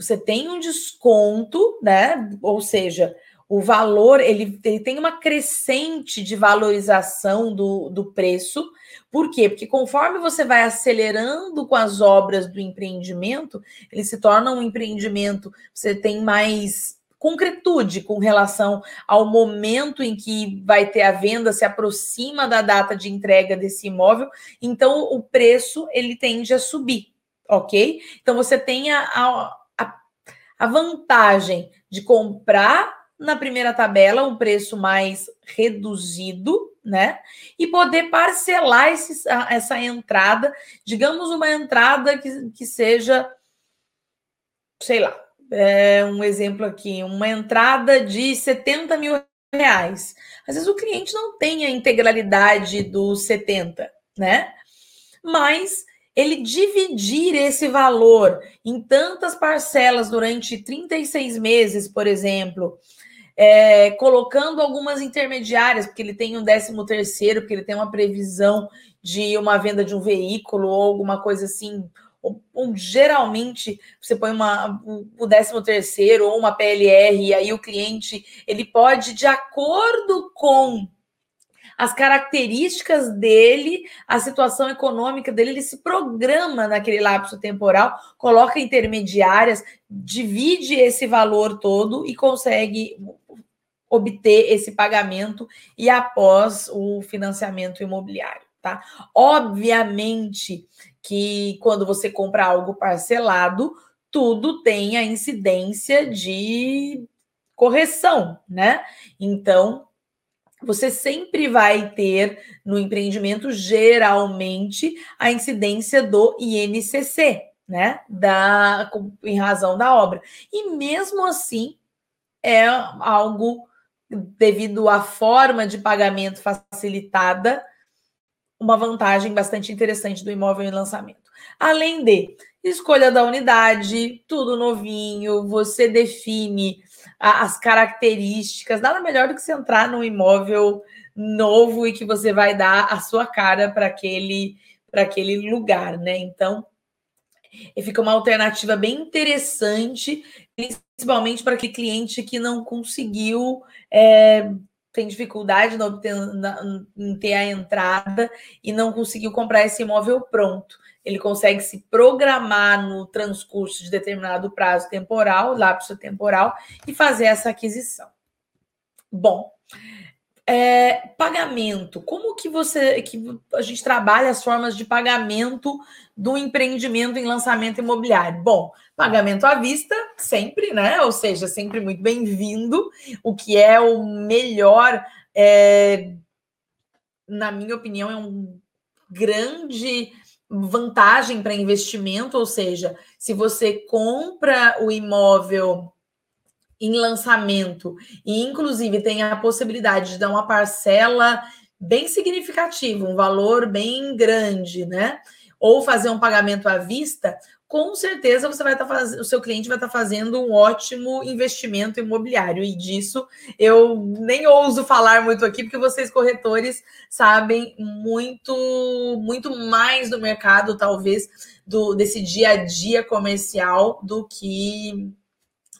você tem um desconto, né? Ou seja, o valor ele, ele tem uma crescente de valorização do, do preço. Por quê? Porque conforme você vai acelerando com as obras do empreendimento, ele se torna um empreendimento, você tem mais concretude com relação ao momento em que vai ter a venda, se aproxima da data de entrega desse imóvel, então o preço ele tende a subir, ok? Então você tem a, a a vantagem de comprar na primeira tabela um preço mais reduzido, né? E poder parcelar esse, essa entrada, digamos, uma entrada que, que seja, sei lá, é um exemplo aqui, uma entrada de 70 mil reais. Às vezes o cliente não tem a integralidade dos 70, né? Mas ele dividir esse valor em tantas parcelas durante 36 meses, por exemplo, é, colocando algumas intermediárias, porque ele tem um décimo terceiro, porque ele tem uma previsão de uma venda de um veículo ou alguma coisa assim, ou, ou geralmente você põe uma, o décimo terceiro ou uma PLR, e aí o cliente ele pode, de acordo com as características dele, a situação econômica dele, ele se programa naquele lapso temporal, coloca intermediárias, divide esse valor todo e consegue obter esse pagamento e após o financiamento imobiliário, tá? Obviamente que quando você compra algo parcelado, tudo tem a incidência de correção, né? Então, você sempre vai ter no empreendimento, geralmente, a incidência do INCC, né? Da, em razão da obra. E mesmo assim, é algo, devido à forma de pagamento facilitada, uma vantagem bastante interessante do imóvel em lançamento. Além de escolha da unidade, tudo novinho, você define as características. Nada melhor do que você entrar num imóvel novo e que você vai dar a sua cara para aquele, aquele lugar, né? Então, fica uma alternativa bem interessante, principalmente para aquele cliente que não conseguiu. É, tem dificuldade no, em ter a entrada e não conseguiu comprar esse imóvel pronto ele consegue se programar no transcurso de determinado prazo temporal, lapso temporal, e fazer essa aquisição. Bom, é, pagamento. Como que você que a gente trabalha as formas de pagamento do empreendimento em lançamento imobiliário? Bom, pagamento à vista, sempre, né? Ou seja, sempre muito bem-vindo, o que é o melhor, é, na minha opinião, é um grande vantagem para investimento, ou seja, se você compra o imóvel em lançamento e, inclusive, tem a possibilidade de dar uma parcela bem significativa, um valor bem grande, né? Ou fazer um pagamento à vista, com certeza você vai estar tá fazendo, o seu cliente vai estar tá fazendo um ótimo investimento imobiliário. E disso eu nem ouso falar muito aqui, porque vocês, corretores, sabem muito, muito mais do mercado, talvez, do, desse dia a dia comercial do que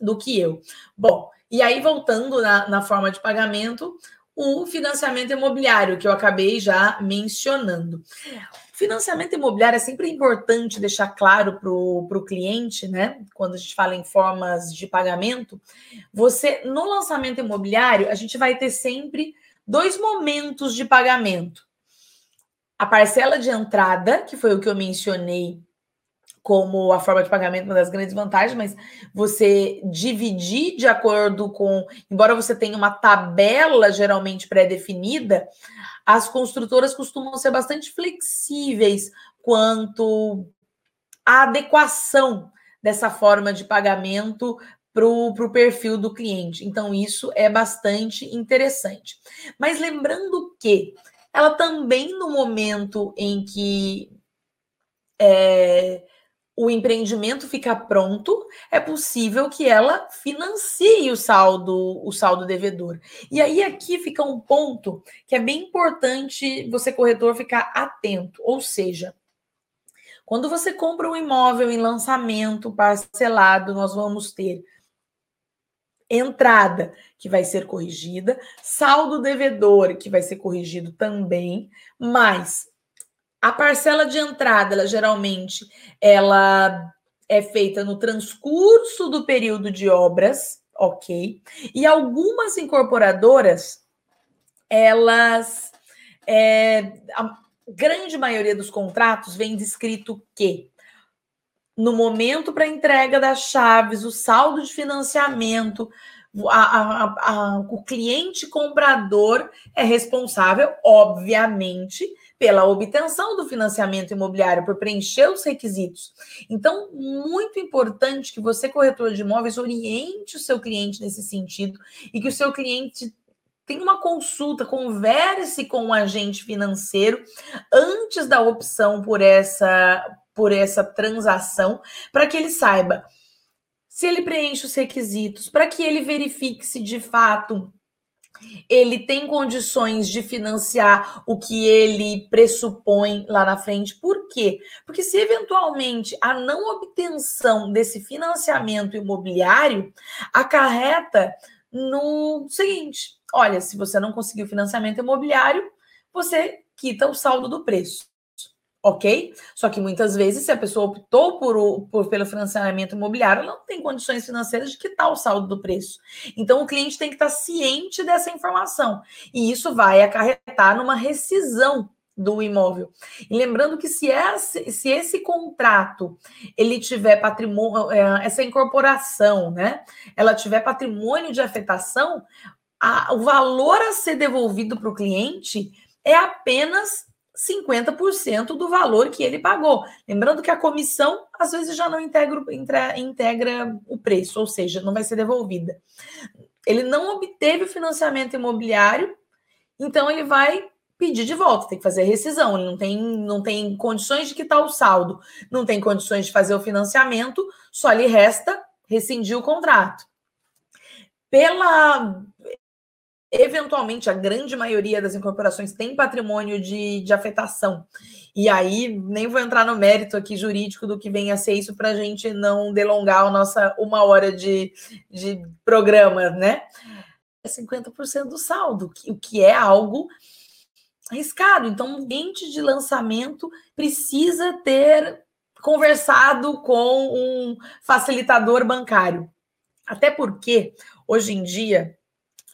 do que eu. Bom, e aí voltando na, na forma de pagamento, o financiamento imobiliário, que eu acabei já mencionando. Financiamento imobiliário é sempre importante deixar claro para o cliente, né? Quando a gente fala em formas de pagamento, você, no lançamento imobiliário, a gente vai ter sempre dois momentos de pagamento. A parcela de entrada, que foi o que eu mencionei como a forma de pagamento, uma das grandes vantagens, mas você dividir de acordo com, embora você tenha uma tabela geralmente pré-definida, as construtoras costumam ser bastante flexíveis quanto à adequação dessa forma de pagamento para o perfil do cliente. Então, isso é bastante interessante. Mas lembrando que ela também, no momento em que é, o empreendimento fica pronto, é possível que ela financie o saldo, o saldo devedor. E aí aqui fica um ponto que é bem importante você corretor ficar atento, ou seja, quando você compra um imóvel em lançamento parcelado, nós vamos ter entrada que vai ser corrigida, saldo devedor que vai ser corrigido também, mas a parcela de entrada, ela geralmente ela é feita no transcurso do período de obras, ok? E algumas incorporadoras, elas, é, a grande maioria dos contratos vem descrito que no momento para entrega das chaves, o saldo de financiamento, a, a, a, o cliente comprador é responsável, obviamente, pela obtenção do financiamento imobiliário, por preencher os requisitos. Então, muito importante que você, corretor de imóveis, oriente o seu cliente nesse sentido e que o seu cliente tenha uma consulta, converse com o agente financeiro antes da opção por essa por essa transação, para que ele saiba se ele preenche os requisitos, para que ele verifique se de fato ele tem condições de financiar o que ele pressupõe lá na frente. Por quê? Porque se eventualmente a não obtenção desse financiamento imobiliário acarreta no seguinte: olha, se você não conseguiu financiamento imobiliário, você quita o saldo do preço ok? Só que muitas vezes, se a pessoa optou por, por, pelo financiamento imobiliário, ela não tem condições financeiras de quitar o saldo do preço. Então, o cliente tem que estar ciente dessa informação. E isso vai acarretar numa rescisão do imóvel. E lembrando que se esse, se esse contrato ele tiver patrimônio, é, essa incorporação, né? Ela tiver patrimônio de afetação, a, o valor a ser devolvido para o cliente é apenas 50% do valor que ele pagou. Lembrando que a comissão, às vezes, já não integra, integra o preço, ou seja, não vai ser devolvida. Ele não obteve o financiamento imobiliário, então ele vai pedir de volta, tem que fazer rescisão, ele não tem, não tem condições de quitar o saldo, não tem condições de fazer o financiamento, só lhe resta rescindir o contrato. Pela eventualmente a grande maioria das incorporações tem patrimônio de, de afetação. E aí, nem vou entrar no mérito aqui jurídico do que vem a ser isso para a gente não delongar a nossa uma hora de, de programa, né? É 50% do saldo, o que é algo arriscado. Então, o ambiente de lançamento precisa ter conversado com um facilitador bancário. Até porque, hoje em dia,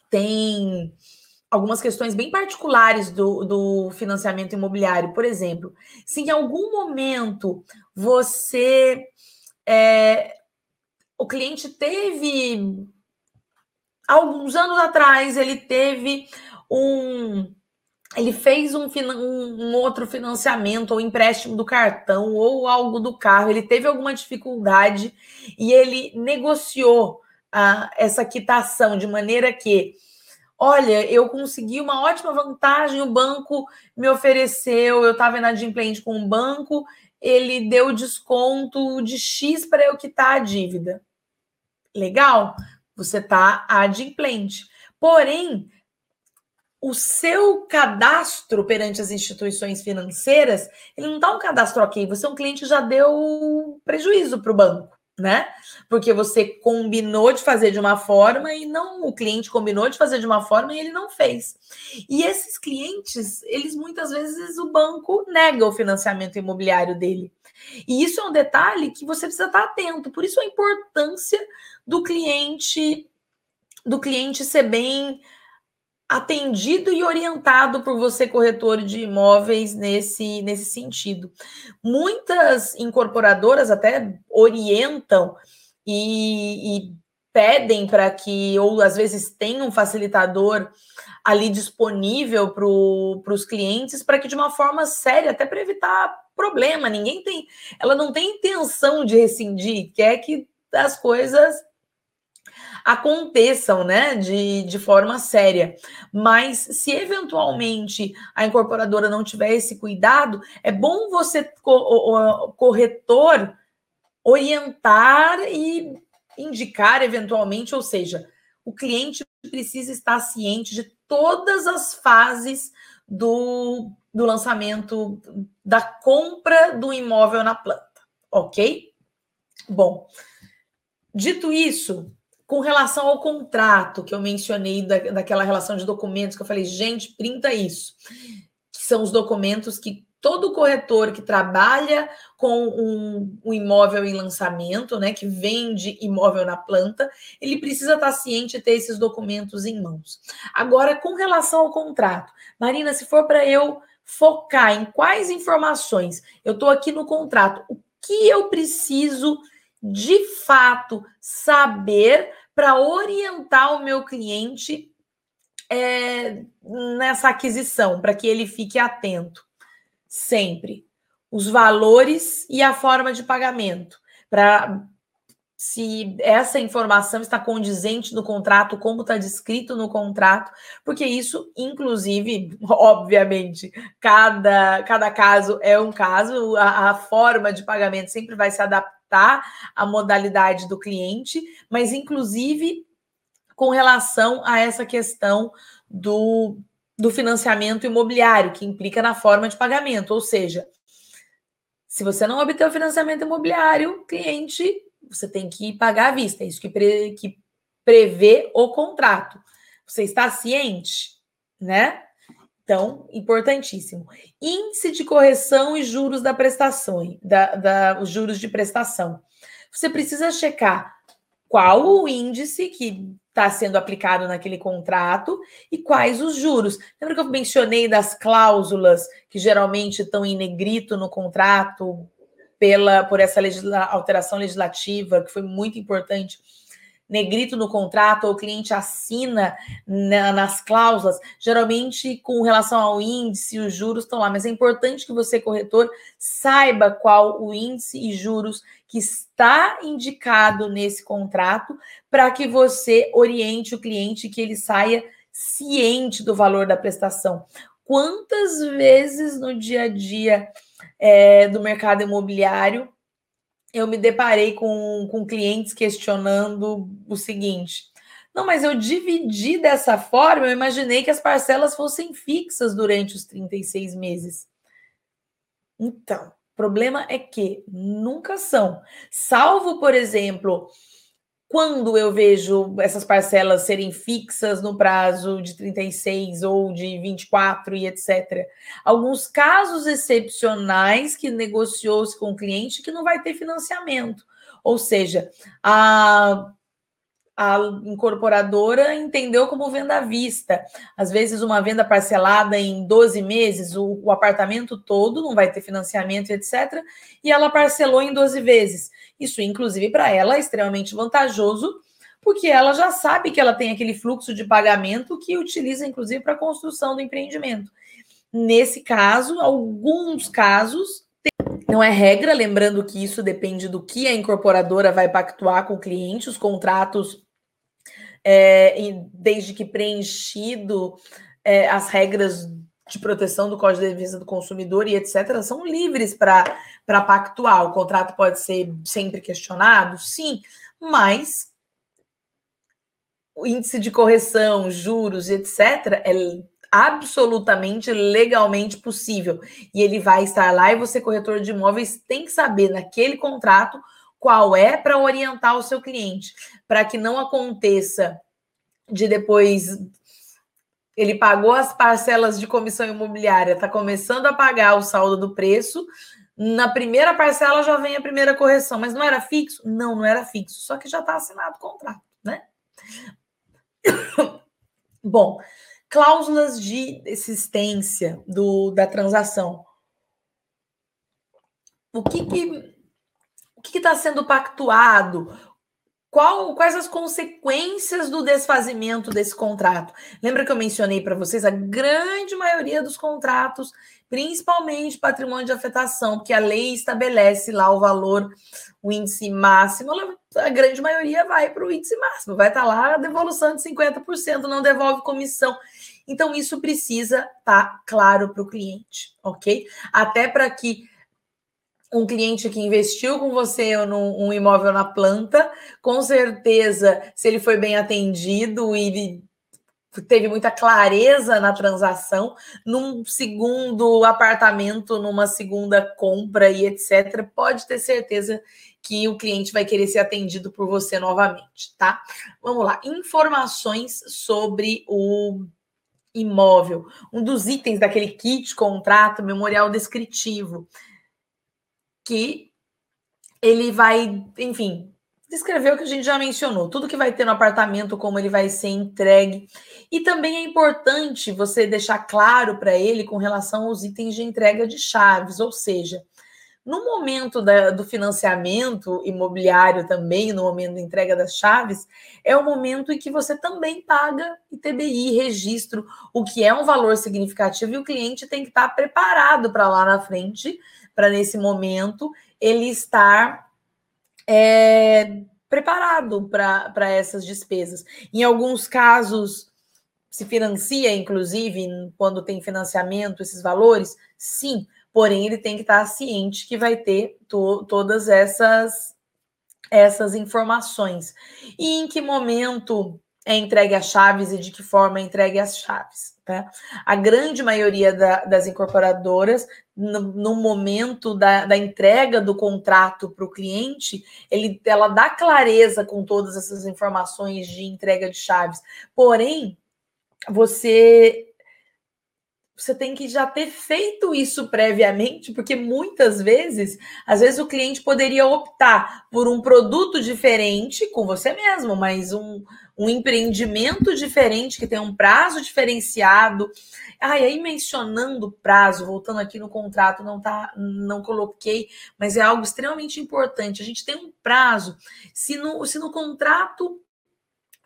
tem algumas questões bem particulares do, do financiamento imobiliário. Por exemplo, se em algum momento você. É, o cliente teve. Alguns anos atrás, ele teve um. Ele fez um, um, outro financiamento, ou empréstimo do cartão, ou algo do carro, ele teve alguma dificuldade e ele negociou a, essa quitação, de maneira que, olha, eu consegui uma ótima vantagem, o banco me ofereceu, eu estava inadimplente com o banco, ele deu desconto de X para eu quitar a dívida. Legal, você está adimplente. Porém, o seu cadastro perante as instituições financeiras, ele não está um cadastro ok, você é um cliente que já deu prejuízo para o banco né? Porque você combinou de fazer de uma forma e não o cliente combinou de fazer de uma forma e ele não fez. E esses clientes, eles muitas vezes o banco nega o financiamento imobiliário dele. E isso é um detalhe que você precisa estar atento. Por isso a importância do cliente do cliente ser bem atendido e orientado por você, corretor de imóveis, nesse, nesse sentido. Muitas incorporadoras até orientam e, e pedem para que, ou às vezes tem um facilitador ali disponível para os clientes, para que de uma forma séria, até para evitar problema, ninguém tem, ela não tem intenção de rescindir, quer que as coisas aconteçam, né, de, de forma séria. Mas se eventualmente a incorporadora não tiver esse cuidado, é bom você, corretor, orientar e indicar eventualmente, ou seja, o cliente precisa estar ciente de todas as fases do, do lançamento da compra do imóvel na planta, ok? Bom, dito isso, com relação ao contrato que eu mencionei, da, daquela relação de documentos, que eu falei, gente, printa isso. Que são os documentos que todo corretor que trabalha com um, um, imóvel em lançamento, né, que vende imóvel na planta, ele precisa estar ciente de ter esses documentos em mãos. Agora, com relação ao contrato, Marina, se for para eu focar em quais informações eu estou aqui no contrato, o que eu preciso de fato saber para orientar o meu cliente é, nessa aquisição, para que ele fique atento. Sempre. Os valores e a forma de pagamento. Para se essa informação está condizente no contrato, como está descrito no contrato, porque isso, inclusive, obviamente, cada, cada caso é um caso, a, a forma de pagamento sempre vai se adaptar à modalidade do cliente, mas, inclusive, com relação a essa questão do, do financiamento imobiliário, que implica na forma de pagamento, ou seja, se você não obter o financiamento imobiliário, cliente você tem que pagar à vista, é isso que, pre, que prevê o contrato. Você está ciente, né? Então, importantíssimo. Índice de correção e juros da prestação, da, da, os juros de prestação. Você precisa checar qual o índice que está sendo aplicado naquele contrato e quais os juros. Lembra que eu mencionei das cláusulas que geralmente estão em negrito no contrato, pela por essa legisla, alteração legislativa, que foi muito importante, negrito no contrato, ou o cliente assina na, nas cláusulas, geralmente com relação ao índice, os juros estão lá, mas é importante que você, corretor, saiba qual o índice e juros que está indicado nesse contrato, para que você oriente o cliente que ele saia ciente do valor da prestação. Quantas vezes no dia a dia é, do mercado imobiliário, eu me deparei com, com clientes questionando o seguinte: não, mas eu dividi dessa forma, eu imaginei que as parcelas fossem fixas durante os 36 meses. Então, o problema é que nunca são. Salvo, por exemplo, quando eu vejo essas parcelas serem fixas no prazo de 36 ou de 24 e etc. Alguns casos excepcionais que negociou-se com o cliente que não vai ter financiamento. Ou seja, a a incorporadora entendeu como venda à vista. Às vezes, uma venda parcelada em 12 meses, o, o, apartamento todo não vai ter financiamento, etc. E ela parcelou em 12 vezes. Isso, inclusive, para ela é extremamente vantajoso, porque ela já sabe que ela tem aquele fluxo de pagamento que utiliza, inclusive, para a construção do empreendimento. Nesse caso, alguns casos, não é regra, lembrando que isso depende do que a incorporadora vai pactuar com o cliente, os contratos é, desde que preenchido é, as regras de proteção do Código de Defesa do Consumidor e etc., são livres para pactuar. O contrato pode ser sempre questionado, sim, mas o índice de correção, juros, etc., é absolutamente legalmente possível. E ele vai estar lá e você, corretor de imóveis, tem que saber naquele contrato qual é para orientar o seu cliente, para que não aconteça de depois ele pagou as parcelas de comissão imobiliária, está começando a pagar o saldo do preço. Na primeira parcela já vem a primeira correção, mas não era fixo? Não, não era fixo, só que já está assinado o contrato, né? Bom, cláusulas de existência do, da transação. O que que o que está sendo pactuado? Qual, quais as consequências do desfazimento desse contrato? Lembra que eu mencionei para vocês a grande maioria dos contratos, principalmente patrimônio de afetação, porque a lei estabelece lá o valor, o índice máximo, a grande maioria vai para o índice máximo, vai estar tá lá a devolução de 50%, não devolve comissão. Então, isso precisa estar tá claro para o cliente, ok? Até para que um cliente que investiu com você num um imóvel na planta, com certeza, se ele foi bem atendido e teve muita clareza na transação, num segundo apartamento, numa segunda compra e etc., pode ter certeza que o cliente vai querer ser atendido por você novamente, tá? Vamos lá, informações sobre o imóvel. Um dos itens daquele kit contrato memorial descritivo que ele vai, enfim, descrever o que a gente já mencionou, tudo que vai ter no apartamento, como ele vai ser entregue. E também é importante você deixar claro para ele com relação aos itens de entrega de chaves, ou seja, no momento da, do financiamento imobiliário também, no momento da entrega das chaves, é o momento em que você também paga ITBI, registro, o que é um valor significativo e o cliente tem que estar preparado para lá na frente para nesse momento ele estar é, preparado para essas despesas. Em alguns casos, se financia, inclusive, quando tem financiamento, esses valores? Sim, porém ele tem que estar ciente que vai ter to todas essas, essas informações. E em que momento é entregue as chaves e de que forma é entregue as chaves. Tá? A grande maioria da, das incorporadoras, no, no momento da, da, entrega do contrato para o cliente, ele, ela dá clareza com todas essas informações de entrega de chaves. Porém, você você tem que já ter feito isso previamente, porque muitas vezes, às vezes o cliente poderia optar por um produto diferente com você mesmo, mas um, um empreendimento diferente que tem um prazo diferenciado. E aí mencionando prazo, voltando aqui no contrato, não tá, não coloquei, mas é algo extremamente importante. A gente tem um prazo. Se no, se no contrato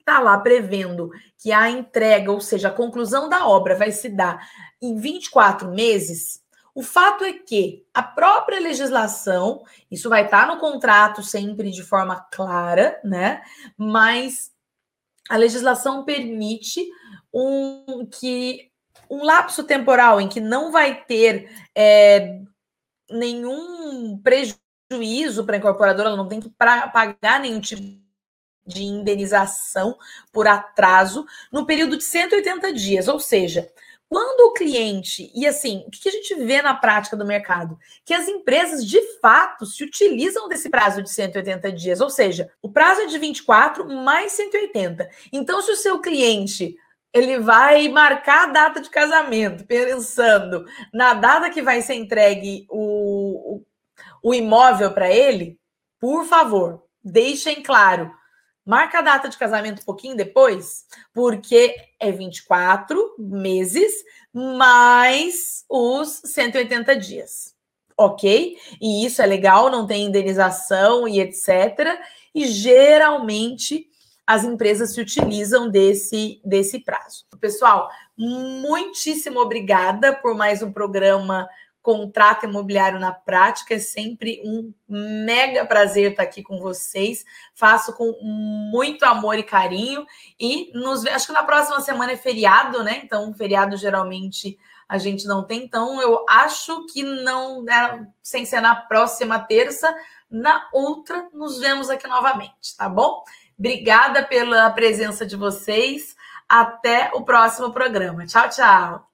está lá prevendo que a entrega, ou seja, a conclusão da obra vai se dar em 24 meses, o fato é que a própria legislação, isso vai estar no contrato sempre de forma clara, né? Mas a legislação permite um que um lapso temporal em que não vai ter é, nenhum prejuízo para a incorporadora, ela não tem que pra, pagar nenhum tipo de indenização por atraso no período de 180 dias, ou seja, quando o cliente, e assim, o que a gente vê na prática do mercado? Que as empresas de fato se utilizam desse prazo de 180 dias, ou seja, o prazo é de 24 mais 180. Então, se o seu cliente ele vai marcar a data de casamento, pensando na data que vai ser entregue o, o, o imóvel para ele, por favor, deixem claro Marca a data de casamento um pouquinho depois, porque é 24 meses mais os 180 dias. Ok? E isso é legal, não tem indenização e etc. E geralmente as empresas se utilizam desse, desse prazo. Pessoal, muitíssimo obrigada por mais um programa Contrato Imobiliário na Prática. É sempre um mega prazer estar aqui com vocês. Faço com muito amor e carinho. E nos acho que na próxima semana é feriado, né? Então, feriado geralmente a gente não tem. Então, eu acho que não, né, sem ser na próxima terça, na outra nos vemos aqui novamente, tá bom? Obrigada pela presença de vocês. Até o próximo programa. Tchau, tchau.